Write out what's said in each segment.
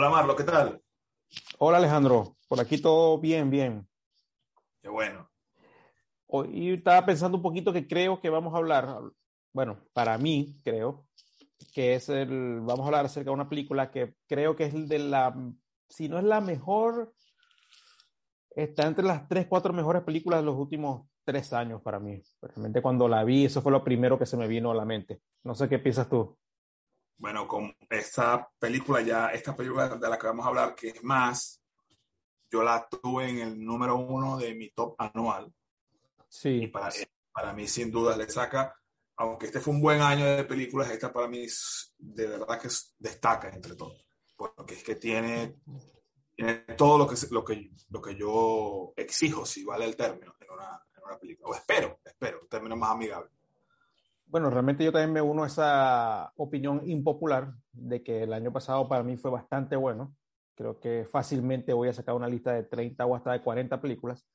Hola Marlo, ¿qué tal? Hola Alejandro, por aquí todo bien, bien. Qué bueno. Hoy estaba pensando un poquito que creo que vamos a hablar, bueno, para mí creo, que es el, vamos a hablar acerca de una película que creo que es de la, si no es la mejor, está entre las tres, cuatro mejores películas de los últimos tres años para mí. Realmente cuando la vi, eso fue lo primero que se me vino a la mente. No sé qué piensas tú. Bueno, con esta película ya, esta película de la que vamos a hablar, que es más, yo la tuve en el número uno de mi top anual. Sí. Y para, para mí, sin duda, le saca, aunque este fue un buen año de películas, esta para mí de verdad que destaca entre todos. Porque es que tiene, tiene todo lo que, lo, que, lo que yo exijo, si vale el término, en una, en una película. O espero, espero, un término más amigable. Bueno, realmente yo también me uno a esa opinión impopular de que el año pasado para mí fue bastante bueno. Creo que fácilmente voy a sacar una lista de 30 o hasta de 40 películas.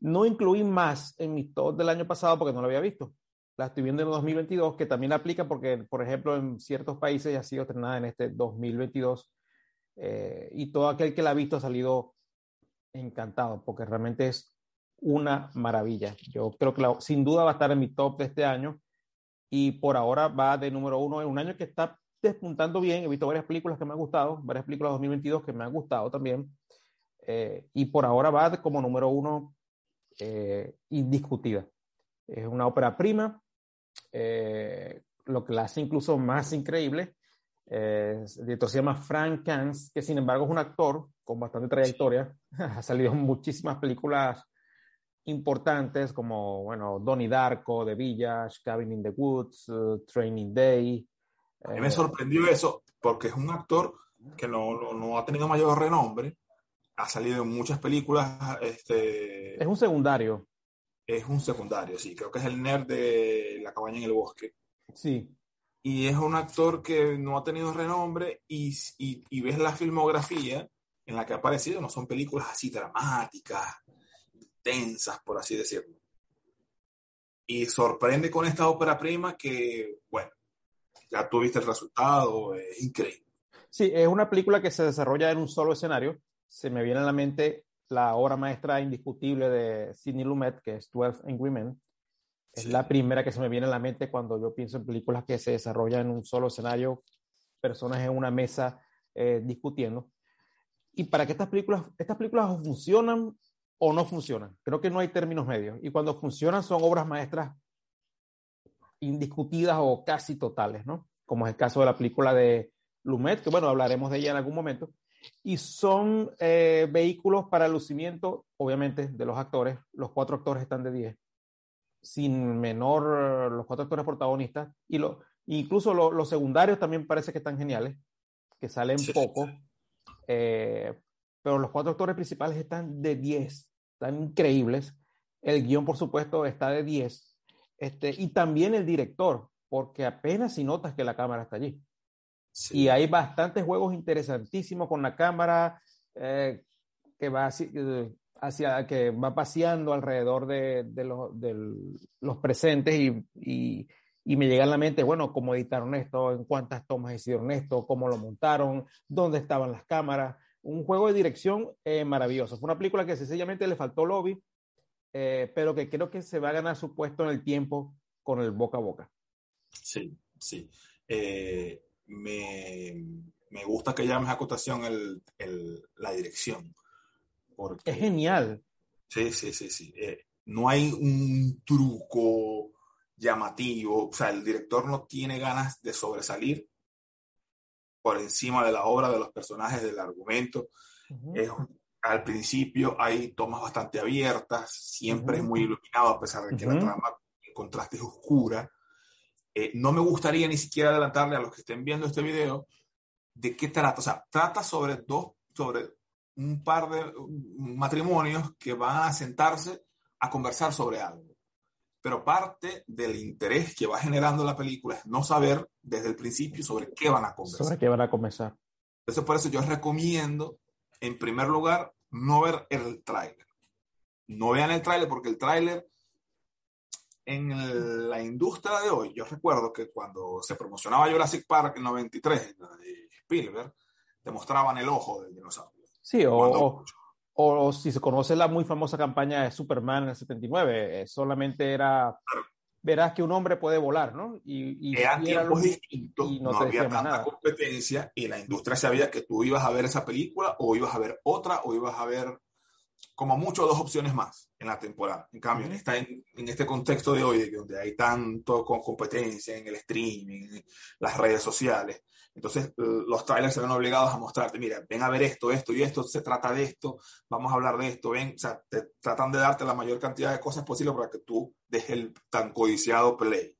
No incluí más en mi top del año pasado porque no lo había visto. La estoy viendo en 2022, que también aplica porque, por ejemplo, en ciertos países ya ha sido estrenada en este 2022. Eh, y todo aquel que la ha visto ha salido encantado porque realmente es una maravilla. Yo creo que sin duda va a estar en mi top de este año y por ahora va de número uno en un año que está despuntando bien. He visto varias películas que me han gustado, varias películas de 2022 que me han gustado también. Eh, y por ahora va como número uno eh, indiscutida. Es una ópera prima, eh, lo que la hace incluso más increíble. el director se llama Frank Kans, que sin embargo es un actor con bastante trayectoria. ha salido en muchísimas películas importantes como, bueno, Donnie Darko, The Village, Cabin in the Woods, uh, Training Day. A mí me sorprendió eso porque es un actor que no, no, no, ha tenido mayor renombre, ha salido en muchas películas. Este, es un secundario. Es un secundario, sí, creo que es el nerd de La cabaña en el bosque. Sí. Y es un actor que no ha tenido renombre y, y, y ves la filmografía en la que ha aparecido, no son películas así dramáticas, tensas, por así decirlo. Y sorprende con esta ópera prima que, bueno, ya tuviste el resultado, es increíble. Sí, es una película que se desarrolla en un solo escenario. Se me viene a la mente la obra maestra indiscutible de Sidney Lumet, que es 12 Angry Men. Es sí. la primera que se me viene a la mente cuando yo pienso en películas que se desarrollan en un solo escenario, personas en una mesa eh, discutiendo. Y para que estas películas, estas películas funcionan o no funcionan. Creo que no hay términos medios. Y cuando funcionan son obras maestras indiscutidas o casi totales, ¿no? Como es el caso de la película de Lumet, que bueno, hablaremos de ella en algún momento. Y son eh, vehículos para el lucimiento, obviamente, de los actores. Los cuatro actores están de 10. Sin menor, los cuatro actores protagonistas. Y lo, incluso lo, los secundarios también parece que están geniales, que salen sí. poco. Eh, pero los cuatro actores principales están de 10, están increíbles. El guion, por supuesto, está de 10. Este, y también el director, porque apenas si notas que la cámara está allí. Sí. Y hay bastantes juegos interesantísimos con la cámara eh, que, va hacia, hacia, que va paseando alrededor de, de, los, de los presentes y, y, y, me llega a la mente, bueno, cómo editaron esto, en cuántas tomas hicieron esto, cómo lo montaron, dónde estaban las cámaras un juego de dirección eh, maravilloso. Fue una película que sencillamente le faltó lobby, eh, pero que creo que se va a ganar su puesto en el tiempo con el boca a boca. Sí, sí. Eh, me, me, gusta que llames a acotación el, el, la dirección. Porque, es genial. Sí, sí, sí, sí. no hay un truco llamativo, o sea, el director no tiene ganas de sobresalir por encima de la obra, de los personajes, del argumento. Uh -huh. es, al principio hay tomas bastante abiertas, siempre uh -huh. es muy iluminado a pesar de que uh -huh. la trama en contraste es oscura. Eh, no me gustaría ni siquiera adelantarle a los que estén viendo este video de qué trata. O sea, trata sobre dos, sobre un par de matrimonios que van a sentarse a conversar sobre algo. Pero parte del interés que va generando la película es no saber desde el principio sobre qué van a conversar. Sobre qué van a conversar. Entonces, por eso yo recomiendo, en primer lugar, no ver el tráiler. No vean el tráiler porque el tráiler en el, la industria de hoy, yo recuerdo que cuando se promocionaba Jurassic Park en 93, de Spielberg, te mostraban el ojo del dinosaurio. Sí, o, o, o, si se conoce la muy famosa campaña de Superman en el 79, eh, solamente era, verás que un hombre puede volar, ¿no? Y, y eran tiempos distintos, y no, no había tanta nada. competencia y la industria sabía que tú ibas a ver esa película o ibas a ver otra o ibas a ver como mucho dos opciones más en la temporada. En cambio, en, en, este contexto de hoy, donde hay tanto con competencia en el streaming, en las redes sociales, entonces los trailers se ven obligados a mostrarte, mira, ven a ver esto, esto y esto, se trata de esto, vamos a hablar de esto, ven, o sea, te tratan de darte la mayor cantidad de cosas posible para que tú dejes el tan codiciado play.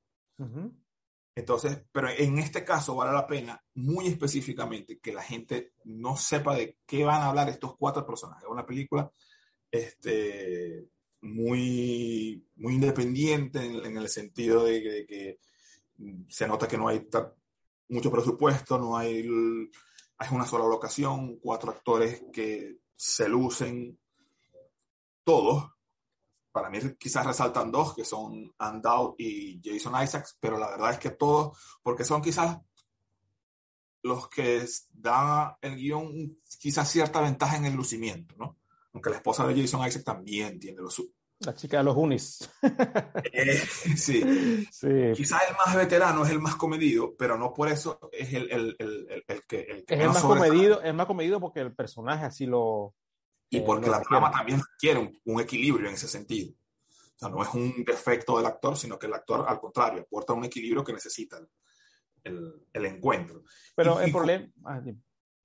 Entonces, pero en este caso vale la pena muy específicamente que la gente no sepa de qué van a hablar estos cuatro personajes. Es una película este, muy, muy independiente en, en el sentido de que, de que, se nota que no hay mucho presupuesto, no hay, hay una sola locación, cuatro actores que se lucen todos. Para mí quizás resaltan dos, que son Andow y Jason Isaacs, pero la verdad es que todos, porque son quizás los que dan el guion quizás cierta ventaja en el lucimiento, ¿no? Aunque la esposa de Jason Isaacs también tiene lo suyo. La chica de los unis. Eh, sí. sí. Quizás el más veterano es el más comedido, pero no por eso es el, el, el, el que, es el más comedido, es más comedido porque el personaje así lo. Y eh, porque la trama también quiere un, un, equilibrio en ese sentido. O sea, no es un defecto del actor, sino que el actor, al contrario, aporta un equilibrio que necesita el, el encuentro. Pero y, el problema. Ah,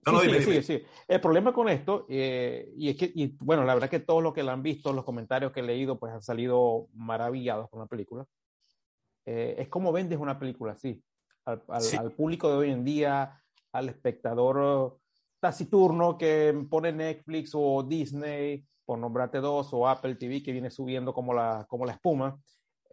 no, sí, sí, sí, El problema con esto, eh, y es que, y, bueno, la verdad que todos los que la han visto, los comentarios que he leído, pues han salido maravillados con la película. Eh, es como vendes una película así, al, al, sí. al, público de hoy en día, al espectador taciturno que pone Netflix o Disney, por nombrarte dos, o Apple TV, que viene subiendo como la, como la espuma,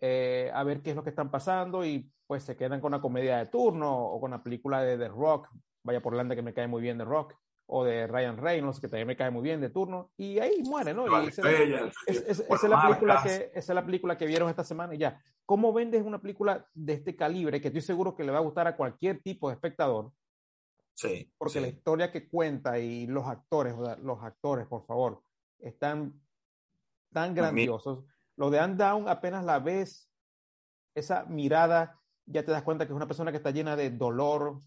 eh, a ver qué es lo que están pasando y pues se quedan con una comedia de turno o con una película de The Rock, Vaya por Landa que me cae muy bien de Rock, o de Ryan Reynolds, que también me cae muy bien de turno, y ahí muere, ¿no? Y esa, es, es, es, la película que, esa es la película que vieron esta semana y ya. ¿Cómo vendes una película de este calibre que estoy seguro que le va a gustar a cualquier tipo de espectador? Sí. Porque sí. la historia que cuenta y los actores, los actores, por favor, están tan grandiosos. Lo de Down apenas la ves, esa mirada, ya te das cuenta que es una persona que está llena de dolor,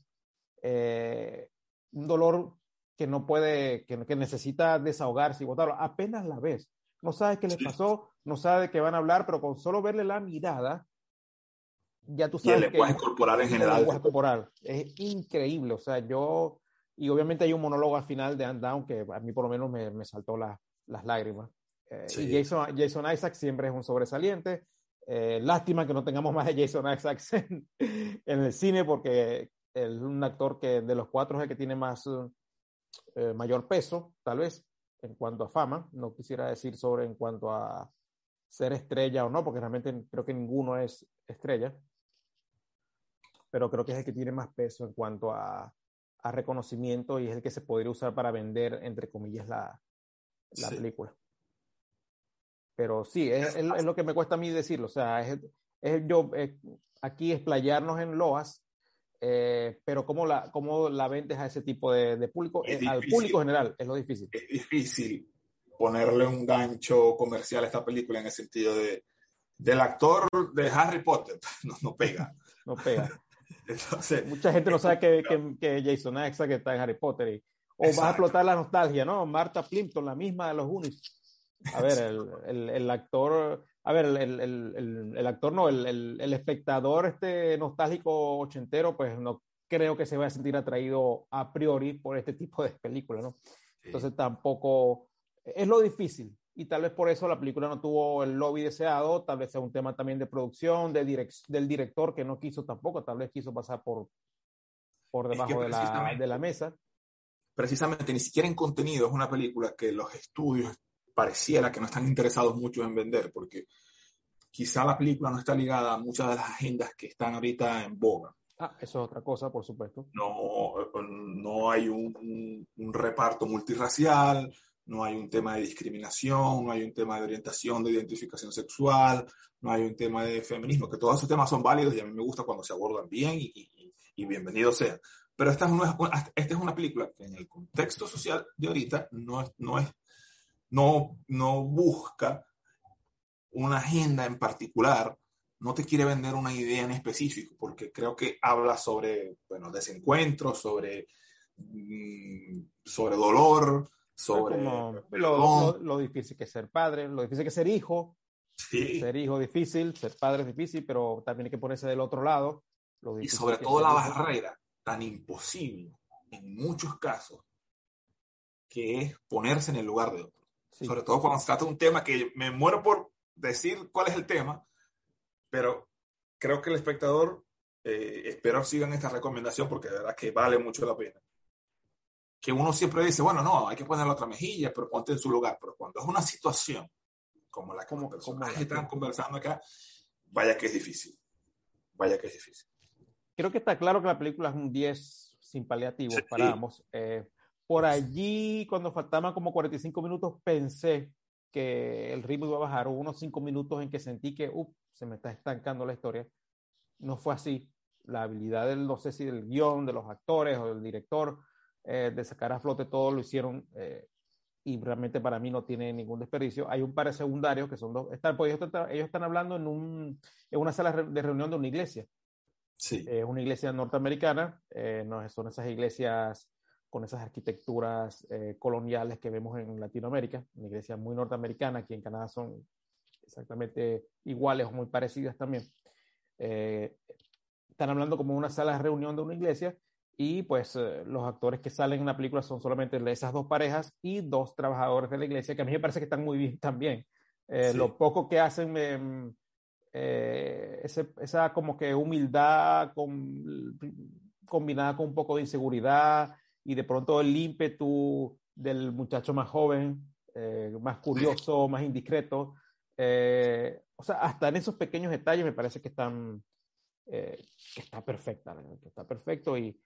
eh, un dolor que no puede, que, que, necesita desahogarse y botarlo, apenas la ves. No sabes qué les pasó, no sabes de qué van a hablar, pero con solo verle la mirada, ya tú sabes. Y el lenguaje que, corporal en general. El lenguaje corporal. Es increíble. O sea, yo. Y obviamente hay un monólogo al final de And Down que a mí por lo menos me, me saltó la, las lágrimas. Eh, sí. Y Jason, Jason Isaac siempre es un sobresaliente. Eh, lástima que no tengamos más de Jason Isaacs en, en el cine porque es un actor que de los cuatro es el que tiene más eh, mayor peso, tal vez, en cuanto a fama. No quisiera decir sobre en cuanto a ser estrella o no, porque realmente creo que ninguno es estrella. Pero creo que es el que tiene más peso en cuanto a, a reconocimiento y es el que se podría usar para vender, entre comillas, la, la sí. película. Pero sí, es, es, es, lo que me cuesta a mí decirlo. O sea, es, es yo aquí explayarnos en loas eh, pero ¿cómo la, ¿cómo la vendes a ese tipo de, de público? Eh, al público general es lo difícil. Es difícil ponerle un gancho comercial a esta película en el sentido de del actor de Harry Potter. No, no pega. no pega. Entonces, Mucha gente no sabe que, que, que Jason Isaac está en Harry Potter. Y, o exacto. va a explotar la nostalgia, ¿no? Marta Plimpton, la misma de los Unis. A ver, el, el, el actor a ver, el, el, actor no, el, espectador este nostálgico ochentero, pues no creo que se vaya a sentir atraído a priori por este tipo de películas, ¿no? Sí. Entonces tampoco es lo difícil y tal vez por eso la película no tuvo el lobby deseado, tal vez sea un tema también de producción, de direc del director que no quiso tampoco, tal vez quiso pasar por, por debajo es que de, la, de la mesa. Precisamente, ni siquiera en contenido es una película que los estudios pareciera que no están interesados mucho en vender, porque quizá la película no está ligada a muchas de las agendas que están ahorita en boga. Ah, eso es otra cosa, por supuesto. No, no hay un, un, un, reparto multirracial, no hay un tema de discriminación, no hay un tema de orientación, de identificación sexual, no hay un tema de feminismo, que todos esos temas son válidos y a mí me gusta cuando se abordan bien y, y, y bienvenido sea. Pero esta, es, esta es una película que en el contexto social de ahorita no, no, es, no, no busca una agenda en particular, no te quiere vender una idea en específico, porque creo que habla sobre, bueno, desencuentros, sobre, mm, sobre dolor, sobre lo, lo, difícil que es ser padre, lo difícil que es ser hijo. Sí. Ser hijo difícil, ser padre es difícil, pero también hay que ponerse del otro lado. y sobre todo la barrera tan imposible en muchos casos que es ponerse en el lugar de otro. Sobre todo cuando se trata de un tema que me muero por decir cuál es el tema, pero creo que el espectador, eh, espero sigan esta recomendación porque de verdad que vale mucho la pena que uno siempre dice, bueno, no, hay que poner la otra mejilla, pero ponte en su lugar. Pero cuando es una situación como la que como personajes están conversando acá, vaya que es difícil. Vaya que es difícil. Creo que está claro que la película es un 10 sin paliativos para ambos. Eh, por allí, cuando faltaban como 45 minutos, pensé que el ritmo iba a bajar. Hubo unos 5 minutos en que sentí que uh, se me está estancando la historia. No fue así. La habilidad del, no sé si del guion, de los actores o del director, eh, de sacar a flote todo lo hicieron eh, y realmente para mí no tiene ningún desperdicio. Hay un par de secundarios que son dos, están, pues ellos, están, ellos están hablando en, un, en una sala de reunión de una iglesia. Sí. Es una iglesia norteamericana, eh, no son esas iglesias con esas arquitecturas coloniales que vemos en Latinoamérica, una iglesia muy norteamericana, aquí en Canadá son exactamente iguales o muy parecidas también. están hablando como una sala de reunión de una iglesia y pues eh, los actores que salen en la película son solamente esas dos parejas y dos trabajadores de la iglesia, que a mí me parece que están muy bien también. Eh, lo poco que hacen, mm, eh, esa como que humildad con, combinada con un poco de inseguridad y de pronto el ímpetu del muchacho más joven, más curioso, más indiscreto. o sea, hasta en esos pequeños detalles me parece que están, que está perfecta, que está perfecto y,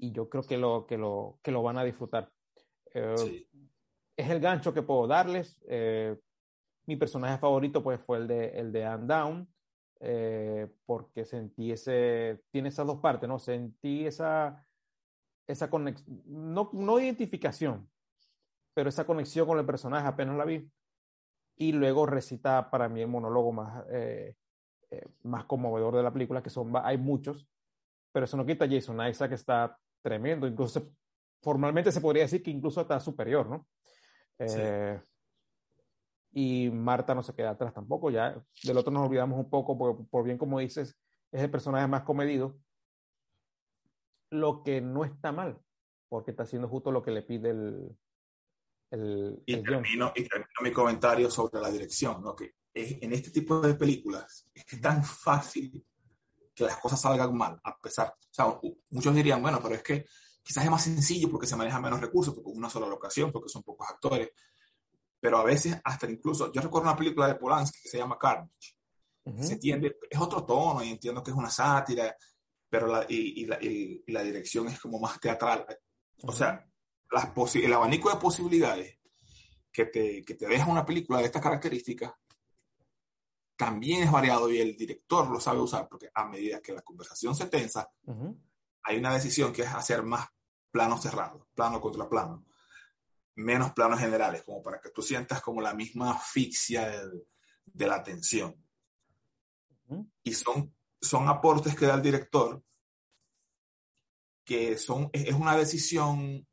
y yo creo que lo, que lo, que lo van a disfrutar. Eh, es el gancho que puedo darles. Eh, mi personaje favorito pues fue el de, el de Anne Down, eh, porque sentí ese, tiene esas dos partes, ¿no? Sentí esa, esa conexión, no, no identificación, pero esa conexión con el personaje apenas la vi. Y luego recita para mí el monólogo más, más conmovedor de la película, que son, hay muchos, pero eso no quita a Jason Isaac está tremendo, incluso formalmente se podría decir que incluso está superior, ¿no? Eh, y Marta no se queda atrás tampoco, ya del otro nos olvidamos un poco, por, por bien como dices, es el personaje más comedido, lo que no está mal, porque está haciendo justo lo que le pide el... el y, termino, y, termino, mi comentario sobre la dirección, ¿no? que en este tipo de películas es tan fácil que las cosas salgan mal, a pesar, o sea, muchos dirían, bueno, pero es que quizás es más sencillo porque se manejan menos recursos, porque es una sola locación, porque son pocos actores, pero a veces hasta incluso, yo recuerdo una película de Polanski que se llama Carnage, se entiende, es otro tono y entiendo que es una sátira, pero la, y, la, y, la, dirección es como más teatral. O sea, las el abanico de posibilidades que te, que te deja una película de estas características también es variado y el director lo sabe usar, porque a medida que la conversación se tensa, hay una decisión que es hacer más planos cerrados, plano contra plano, menos planos generales, como para que tú sientas como la misma asfixia de, la tensión. Y son, son aportes que da el director que son, es una decisión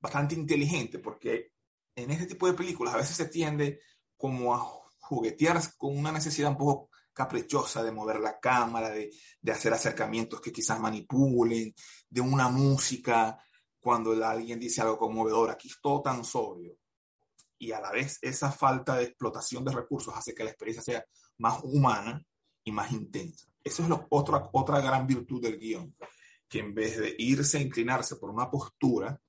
bastante inteligente, porque en este tipo de películas a veces se tiende como a juguetear con una necesidad un poco caprichosa de mover la cámara, de, de hacer acercamientos que quizás manipulen, de una música cuando alguien dice algo conmovedor. Aquí es todo tan sobrio. Y a la vez esa falta de explotación de recursos hace que la experiencia sea más humana y más intensa. Eso es lo, otra, otra gran virtud del guion, que en vez de irse a inclinarse por una postura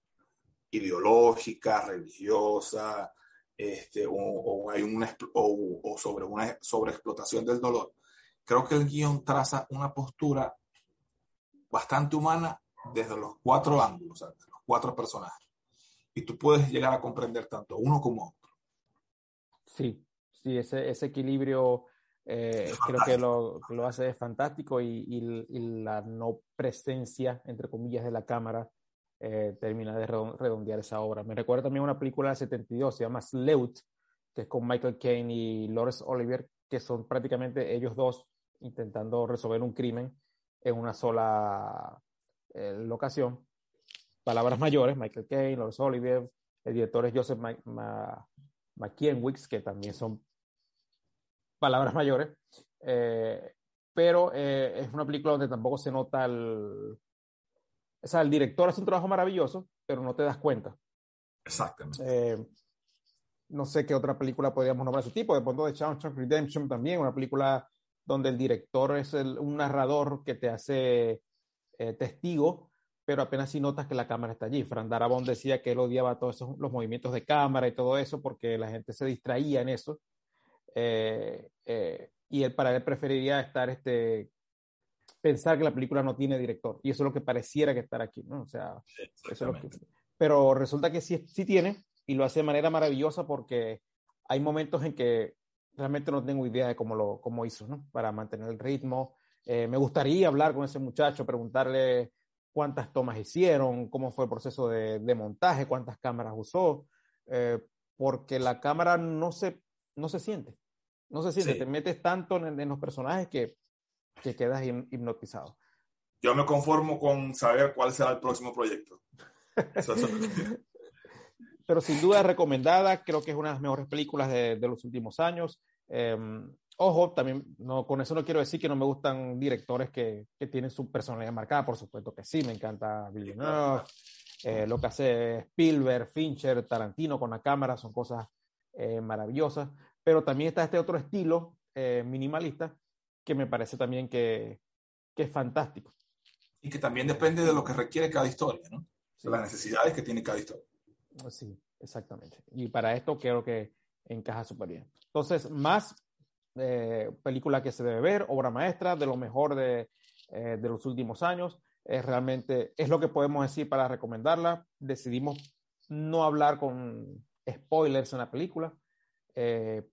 ideológica, religiosa, este, o, hay una, o, sobre una sobreexplotación del dolor. Creo que el guion traza una postura bastante humana desde los cuatro ángulos, desde los cuatro personajes. Y tú puedes llegar a comprender tanto uno como otro. Sí, sí, ese, ese equilibrio Eh, creo que lo, lo, hace fantástico y, y, la no presencia, entre comillas, de la cámara eh, termina de redondear esa obra. Me recuerda también una película de 72, se llama Sleut, que es con Michael Caine y Laurence Olivier, que son prácticamente ellos dos intentando resolver un crimen en una sola eh, locación. Palabras mayores, Michael Caine, Laurence Olivier, el director es Joseph McKienwicks, que también son palabras mayores, eh, pero eh, es una película donde tampoco se nota el... O sea, el director hace un trabajo maravilloso, pero no te das cuenta. Exactamente. Eh, no sé qué otra película podríamos nombrar de ese tipo, de pronto de Shawshank Redemption también, una película donde el director es un narrador que te hace testigo, pero apenas si notas que la cámara está allí. Fran Darabont decía que él odiaba todos esos, los movimientos de cámara y todo eso porque la gente se distraía en eso eh, eh, y él para él preferiría estar este pensar que la película no tiene director y eso es lo que pareciera que estar aquí no o sea eso es pero resulta que sí, sí tiene y lo hace de manera maravillosa porque hay momentos en que realmente no tengo idea de cómo lo cómo hizo no para mantener el ritmo. Eh, me gustaría hablar con ese muchacho preguntarle cuántas tomas hicieron cómo fue el proceso de, de montaje cuántas cámaras usó porque la cámara no se no se siente no sé si te metes tanto en, los personajes que, que quedas hipnotizado. Yo me conformo con saber cuál será el próximo proyecto. Pero sin duda recomendada, creo que es una de las mejores películas de, los últimos años. Em, ojo, también no, con eso no quiero decir que no me gustan directores que, que tienen su personalidad marcada, por supuesto que sí, me encanta Villeneuve, eh, lo que hace Spielberg, Fincher, Tarantino con la cámara, son cosas eh, maravillosas pero también está este otro estilo eh, minimalista que me parece también que, que, es fantástico. Y que también depende de lo que requiere cada historia, ¿no? De las necesidades que tiene cada historia. Sí, exactamente. Y para esto creo que encaja súper bien. Entonces, más eh, película que se debe ver, obra maestra, de lo mejor de, eh, de los últimos años. Es realmente, es lo que podemos decir para recomendarla. Decidimos no hablar con spoilers en la película, eh,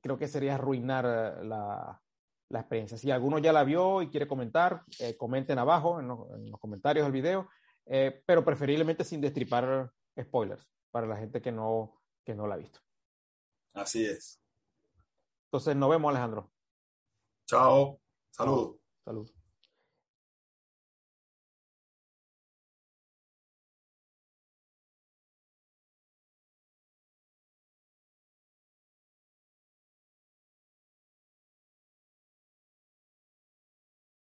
creo que sería arruinar eh, la, la, experiencia. Si alguno ya la vio y quiere comentar, eh, comenten abajo en, los comentarios del video, pero preferiblemente sin destripar spoilers para la gente que no, que no la ha visto. Así es. Entonces, nos vemos, Alejandro. Chao. Salud. Salud.